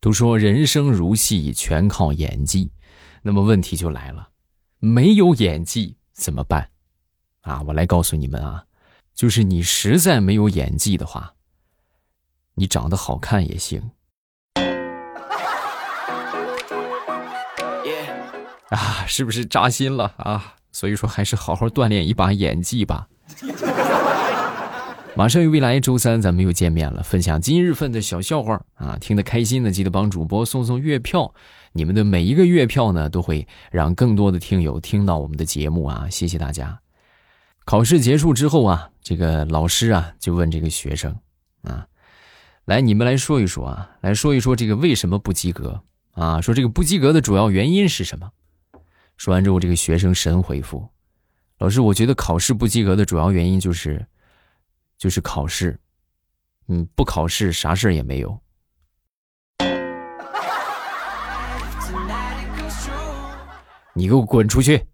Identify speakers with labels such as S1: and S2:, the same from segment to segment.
S1: 都说人生如戏，全靠演技。那么问题就来了，没有演技怎么办？啊，我来告诉你们啊，就是你实在没有演技的话，你长得好看也行。啊，是不是扎心了啊？所以说，还是好好锻炼一把演技吧。马上与未来周三，咱们又见面了，分享今日份的小笑话啊！听得开心的，记得帮主播送送月票。你们的每一个月票呢，都会让更多的听友听到我们的节目啊！谢谢大家。考试结束之后啊，这个老师啊就问这个学生啊，来，你们来说一说啊，来说一说这个为什么不及格啊？说这个不及格的主要原因是什么？说完之后，这个学生神回复：“老师，我觉得考试不及格的主要原因就是。”就是考试，嗯，不考试啥事儿也没有。你给我滚出去！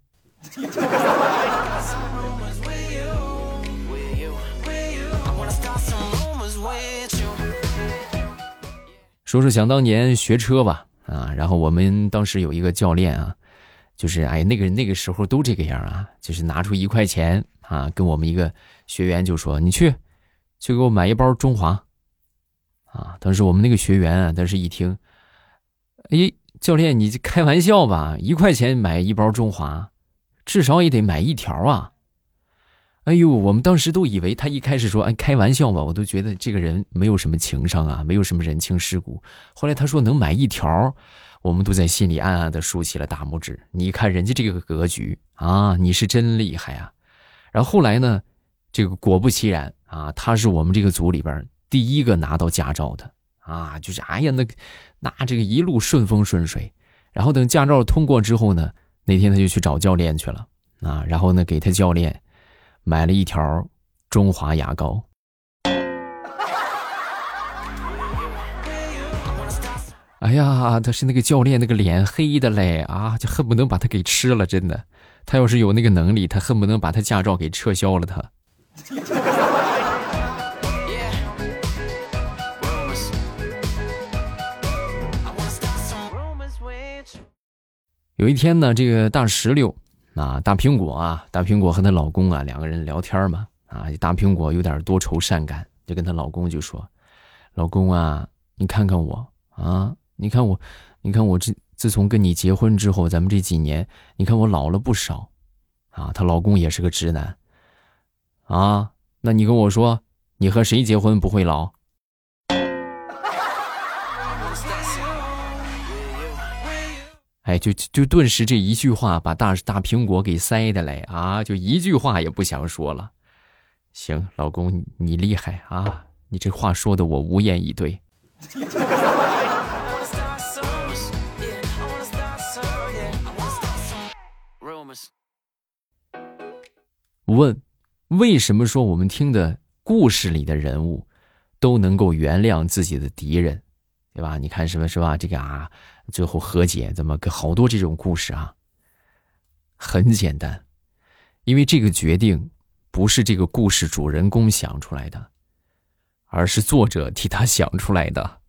S1: 说说想当年学车吧，啊，然后我们当时有一个教练啊，就是哎，那个那个时候都这个样啊，就是拿出一块钱。啊，跟我们一个学员就说：“你去，去给我买一包中华。”啊，当时我们那个学员啊，当时一听，哎，教练，你开玩笑吧？一块钱买一包中华，至少也得买一条啊！哎呦，我们当时都以为他一开始说“哎，开玩笑吧”，我都觉得这个人没有什么情商啊，没有什么人情世故。后来他说能买一条，我们都在心里暗暗的竖起了大拇指。你看人家这个格局啊，你是真厉害啊！然后后来呢，这个果不其然啊，他是我们这个组里边第一个拿到驾照的啊，就是哎呀，那那这个一路顺风顺水。然后等驾照通过之后呢，那天他就去找教练去了啊，然后呢给他教练买了一条中华牙膏。哎呀，他是那个教练那个脸黑的嘞啊，就恨不能把他给吃了，真的。他要是有那个能力，他恨不能把他驾照给撤销了。他有一天呢，这个大石榴啊，大苹果啊，大苹果和她老公啊两个人聊天嘛啊，大苹果有点多愁善感，就跟她老公就说：“老公啊，你看看我啊，你看我，你看我这。”自从跟你结婚之后，咱们这几年，你看我老了不少，啊，她老公也是个直男，啊，那你跟我说，你和谁结婚不会老？哎，就就顿时这一句话把大大苹果给塞的嘞啊，就一句话也不想说了。行，老公你厉害啊，你这话说的我无言以对。问：为什么说我们听的故事里的人物都能够原谅自己的敌人，对吧？你看什么是吧？这个啊，最后和解，怎么好多这种故事啊？很简单，因为这个决定不是这个故事主人公想出来的，而是作者替他想出来的。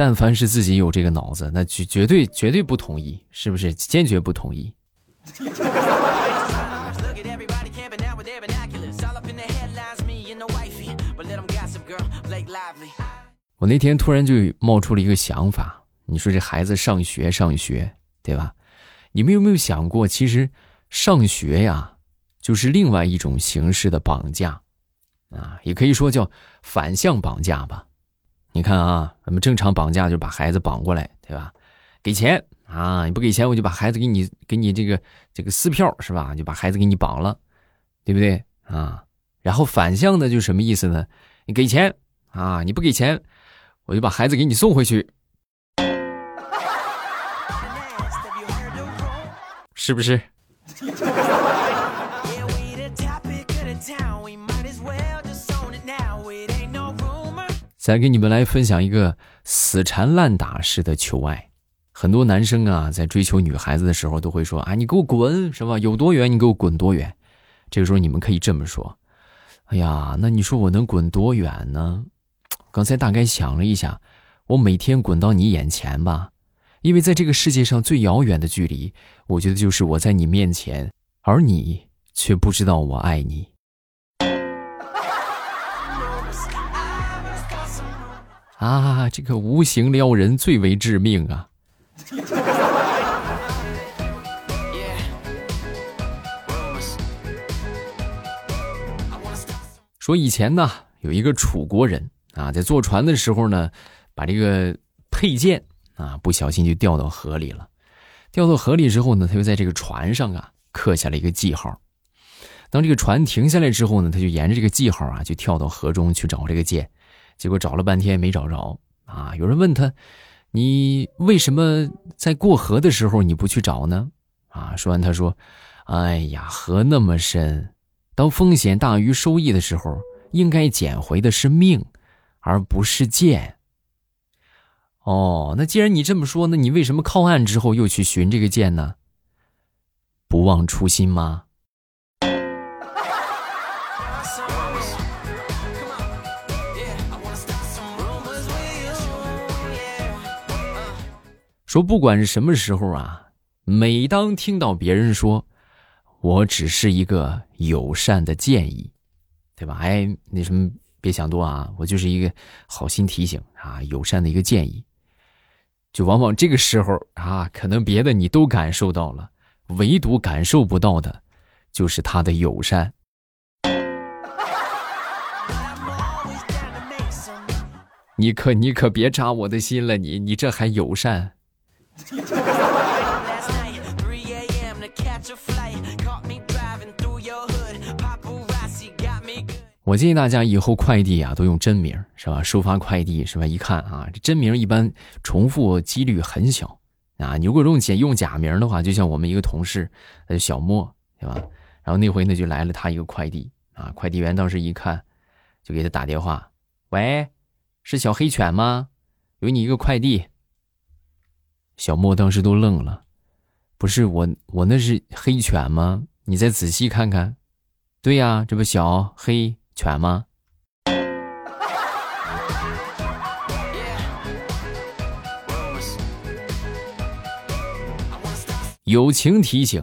S1: 但凡是自己有这个脑子，那绝绝对绝对不同意，是不是？坚决不同意。我那天突然就冒出了一个想法，你说这孩子上学上学，对吧？你们有没有想过，其实上学呀，就是另外一种形式的绑架，啊，也可以说叫反向绑架吧。你看啊，咱们正常绑架就把孩子绑过来，对吧？给钱啊，你不给钱，我就把孩子给你给你这个这个撕票是吧？就把孩子给你绑了，对不对啊？然后反向的就什么意思呢？你给钱啊，你不给钱，我就把孩子给你送回去，是不是？再给你们来分享一个死缠烂打式的求爱。很多男生啊，在追求女孩子的时候，都会说：“啊，你给我滚，是吧？有多远你给我滚多远。”这个时候你们可以这么说：“哎呀，那你说我能滚多远呢？刚才大概想了一下，我每天滚到你眼前吧，因为在这个世界上最遥远的距离，我觉得就是我在你面前，而你却不知道我爱你。啊，这个无形撩人最为致命啊！说以前呢，有一个楚国人啊，在坐船的时候呢，把这个佩剑啊不小心就掉到河里了。掉到河里之后呢，他就在这个船上啊刻下了一个记号。当这个船停下来之后呢，他就沿着这个记号啊，就跳到河中去找这个剑。结果找了半天没找着啊！有人问他：“你为什么在过河的时候你不去找呢？”啊，说完他说：“哎呀，河那么深。”当风险大于收益的时候，应该捡回的是命，而不是剑。哦，那既然你这么说，那你为什么靠岸之后又去寻这个剑呢？不忘初心吗？说不管是什么时候啊，每当听到别人说。我只是一个友善的建议，对吧？哎，那什么，别想多啊！我就是一个好心提醒啊，友善的一个建议。就往往这个时候啊，可能别的你都感受到了，唯独感受不到的，就是他的友善。你可你可别扎我的心了，你你这还友善？我建议大家以后快递啊都用真名，是吧？收发快递是吧？一看啊，这真名一般重复几率很小啊。你如果用假用假名的话，就像我们一个同事，呃，小莫，对吧？然后那回呢就来了他一个快递啊，快递员当时一看，就给他打电话，喂，是小黑犬吗？有你一个快递。小莫当时都愣了，不是我，我那是黑犬吗？你再仔细看看，对呀，这不小黑。犬吗？友情提醒：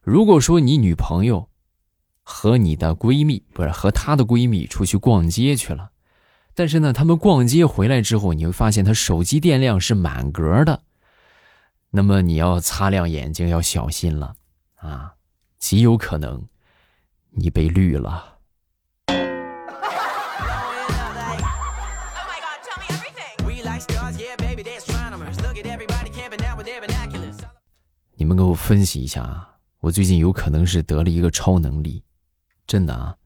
S1: 如果说你女朋友和你的闺蜜不是和她的闺蜜出去逛街去了，但是呢，他们逛街回来之后，你会发现她手机电量是满格的，那么你要擦亮眼睛，要小心了啊！极有可能你被绿了。你们给我分析一下啊！我最近有可能是得了一个超能力，真的啊！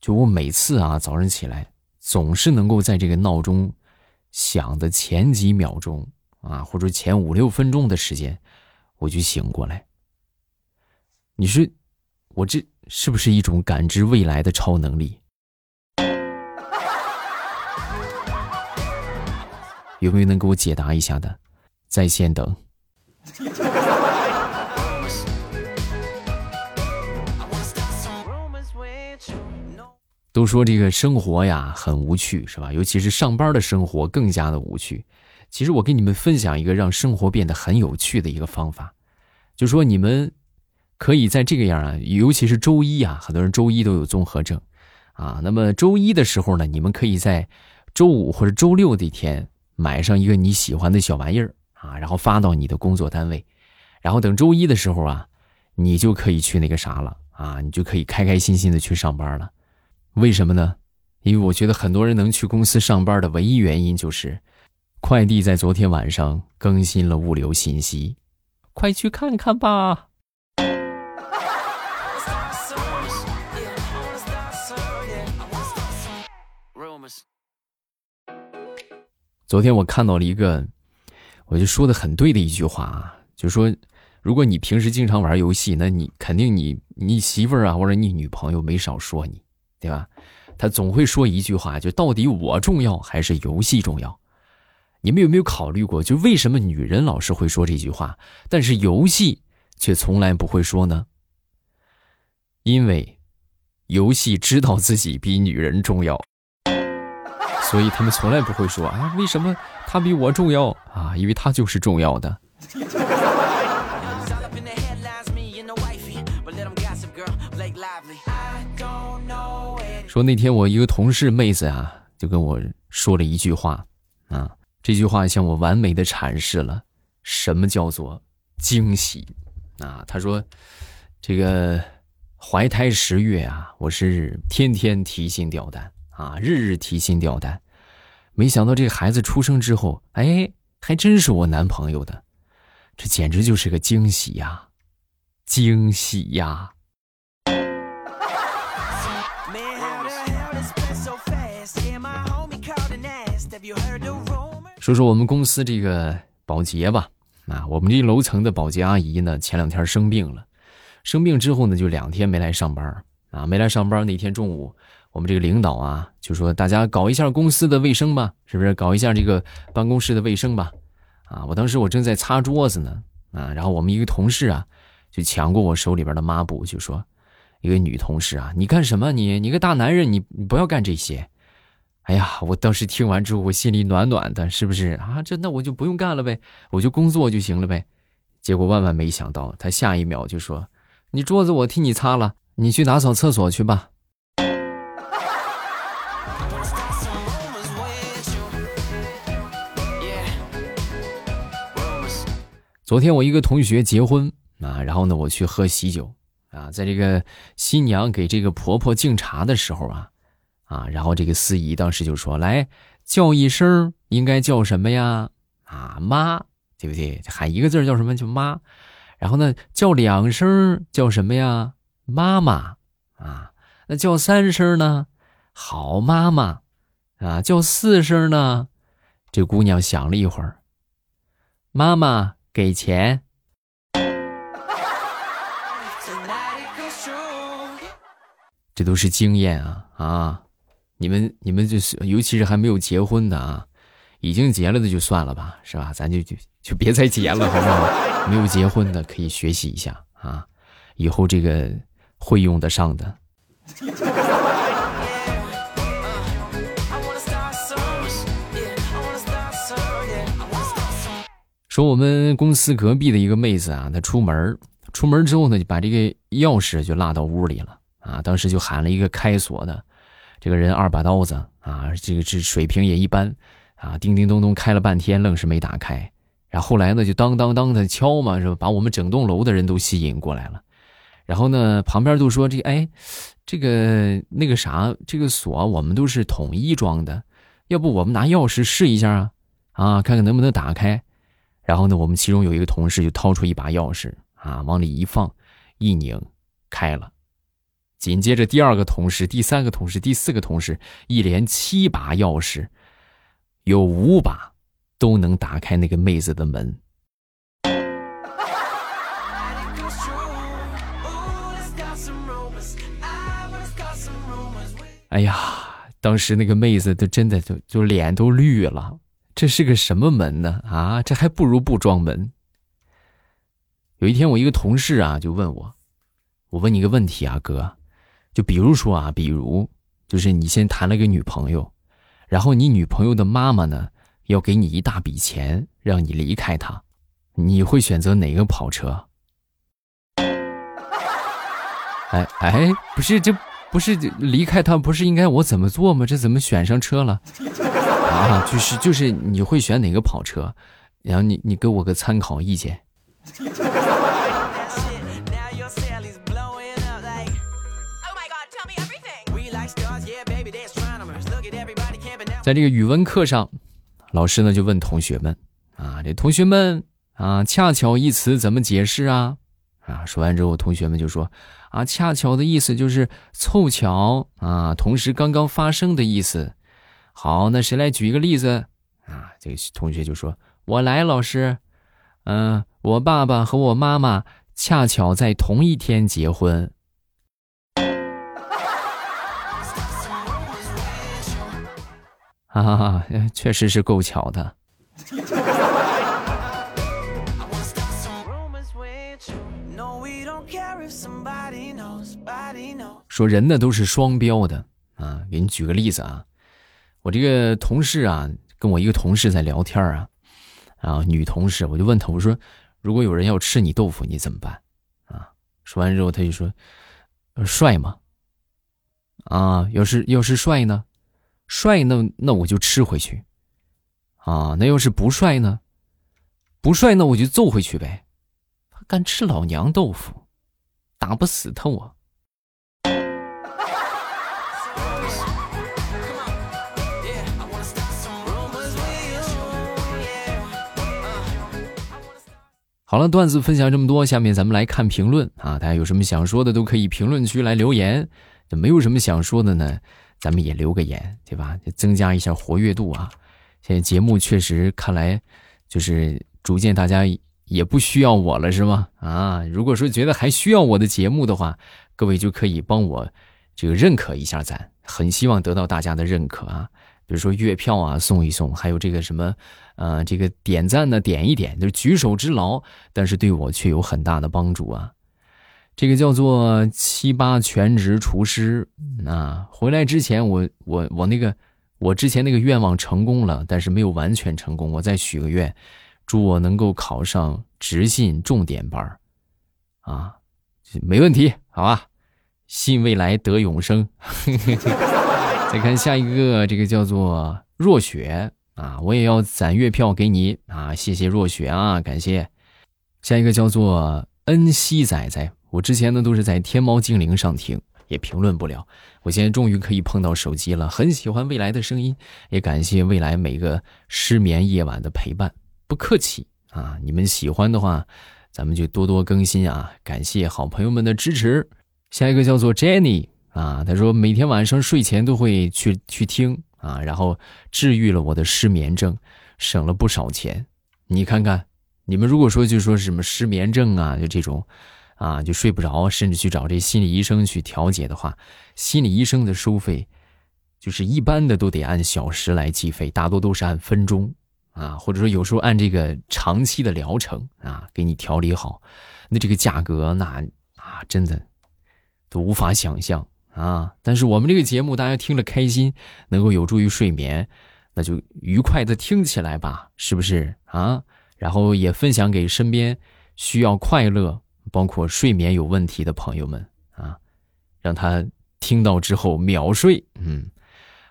S1: 就我每次啊早上起来，总是能够在这个闹钟响的前几秒钟啊，或者前五六分钟的时间，我就醒过来。你说我这是不是一种感知未来的超能力？有没有能给我解答一下的？在线等。都说这个生活呀很无趣，是吧？尤其是上班的生活更加的无趣。其实我跟你们分享一个让生活变得很有趣的一个方法，就说你们可以在这个样啊，尤其是周一啊，很多人周一都有综合症啊。那么周一的时候呢，你们可以在周五或者周六的一天买上一个你喜欢的小玩意儿啊，然后发到你的工作单位，然后等周一的时候啊，你就可以去那个啥了啊，你就可以开开心心的去上班了。为什么呢？因为我觉得很多人能去公司上班的唯一原因就是，快递在昨天晚上更新了物流信息，快去看看吧。昨天我看到了一个，我就说的很对的一句话啊，就说，如果你平时经常玩游戏，那你肯定你你媳妇儿啊或者你女朋友没少说你。对吧？他总会说一句话，就到底我重要还是游戏重要？你们有没有考虑过，就为什么女人老是会说这句话，但是游戏却从来不会说呢？因为游戏知道自己比女人重要，所以他们从来不会说啊，为什么他比我重要啊？因为他就是重要的。说那天我一个同事妹子啊，就跟我说了一句话啊，这句话向我完美的阐释了什么叫做惊喜啊。他说，这个怀胎十月啊，我是天天提心吊胆啊，日日提心吊胆，没想到这个孩子出生之后，哎，还真是我男朋友的，这简直就是个惊喜呀，惊喜呀！说说我们公司这个保洁吧，啊，我们这楼层的保洁阿姨呢，前两天生病了，生病之后呢，就两天没来上班啊，没来上班那天中午，我们这个领导啊，就说大家搞一下公司的卫生吧，是不是？搞一下这个办公室的卫生吧，啊，我当时我正在擦桌子呢，啊，然后我们一个同事啊，就抢过我手里边的抹布，就说，一个女同事啊，你干什么？你你个大男人，你你不要干这些。哎呀，我当时听完之后，我心里暖暖的，是不是啊？这那我就不用干了呗，我就工作就行了呗。结果万万没想到，他下一秒就说：“你桌子我替你擦了，你去打扫厕所去吧。”昨天我一个同学结婚啊，然后呢，我去喝喜酒啊，在这个新娘给这个婆婆敬茶的时候啊。啊，然后这个司仪当时就说：“来叫一声，应该叫什么呀？啊，妈，对不对？喊一个字叫什么？叫妈。然后呢，叫两声叫什么呀？妈妈。啊，那叫三声呢？好妈妈。啊，叫四声呢？这姑娘想了一会儿，妈妈给钱。这都是经验啊啊！”你们你们就是，尤其是还没有结婚的啊，已经结了的就算了吧，是吧？咱就就就别再结了，好不好？没有结婚的可以学习一下啊，以后这个会用得上的。说我们公司隔壁的一个妹子啊，她出门出门之后呢，就把这个钥匙就落到屋里了啊，当时就喊了一个开锁的。这个人二把刀子啊，这个这水平也一般啊，叮叮咚咚开了半天，愣是没打开。然后后来呢，就当当当的敲嘛，是吧？把我们整栋楼的人都吸引过来了。然后呢，旁边都说这哎，这个那个啥，这个锁我们都是统一装的，要不我们拿钥匙试一下啊？啊，看看能不能打开。然后呢，我们其中有一个同事就掏出一把钥匙啊，往里一放，一拧，开了。紧接着，第二个同事、第三个同事、第四个同事，一连七把钥匙，有五把都能打开那个妹子的门。哎呀，当时那个妹子都真的就就脸都绿了，这是个什么门呢？啊，这还不如不装门。有一天，我一个同事啊就问我：“我问你个问题啊，哥。”就比如说啊，比如就是你先谈了个女朋友，然后你女朋友的妈妈呢要给你一大笔钱，让你离开她，你会选择哪个跑车？哎哎，不是，这不是离开他，不是应该我怎么做吗？这怎么选上车了？啊，就是就是你会选哪个跑车？然后你你给我个参考意见。在这个语文课上，老师呢就问同学们：“啊，这同学们啊，恰巧一词怎么解释啊？”啊，说完之后，同学们就说：“啊，恰巧的意思就是凑巧啊，同时刚刚发生的意思。”好，那谁来举一个例子？啊，这个同学就说：“我来，老师。嗯，我爸爸和我妈妈恰巧在同一天结婚。”哈哈，确实是够巧的。说人呢都是双标的啊。给你举个例子啊，我这个同事啊，跟我一个同事在聊天啊，啊，女同事，我就问他，我说，如果有人要吃你豆腐，你怎么办？啊，说完之后他就说，帅吗？啊，要是要是帅呢？帅那那我就吃回去。啊，那要是不帅呢？不帅那我就揍回去呗。敢吃老娘豆腐，打不死他我。好了，段子分享这么多，下面咱们来看评论啊！大家有什么想说的，都可以评论区来留言。没有什么想说的呢，咱们也留个言，对吧？就增加一下活跃度啊！现在节目确实看来，就是逐渐大家也不需要我了，是吗？啊，如果说觉得还需要我的节目的话，各位就可以帮我这个认可一下咱，很希望得到大家的认可啊！比如说月票啊送一送，还有这个什么，呃，这个点赞呢点一点，就是举手之劳，但是对我却有很大的帮助啊！这个叫做七八全职厨师啊，回来之前我我我那个。我之前那个愿望成功了，但是没有完全成功。我再许个愿，祝我能够考上直信重点班儿啊，没问题，好吧？信未来得永生。再看下一个，这个叫做若雪啊，我也要攒月票给你啊，谢谢若雪啊，感谢。下一个叫做恩熙仔仔，我之前呢都是在天猫精灵上听。也评论不了，我现在终于可以碰到手机了，很喜欢未来的声音，也感谢未来每个失眠夜晚的陪伴，不客气啊！你们喜欢的话，咱们就多多更新啊！感谢好朋友们的支持。下一个叫做 Jenny 啊，他说每天晚上睡前都会去去听啊，然后治愈了我的失眠症，省了不少钱。你看看，你们如果说就说什么失眠症啊，就这种。啊，就睡不着，甚至去找这心理医生去调节的话，心理医生的收费，就是一般的都得按小时来计费，大多都是按分钟啊，或者说有时候按这个长期的疗程啊，给你调理好，那这个价格那啊，真的都无法想象啊。但是我们这个节目大家听了开心，能够有助于睡眠，那就愉快的听起来吧，是不是啊？然后也分享给身边需要快乐。包括睡眠有问题的朋友们啊，让他听到之后秒睡。嗯，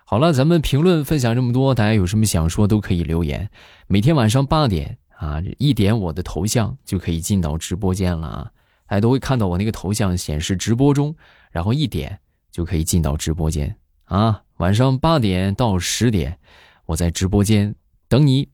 S1: 好了，咱们评论分享这么多，大家有什么想说都可以留言。每天晚上八点啊，一点我的头像就可以进到直播间了啊，大家都会看到我那个头像显示直播中，然后一点就可以进到直播间啊。晚上八点到十点，我在直播间等你。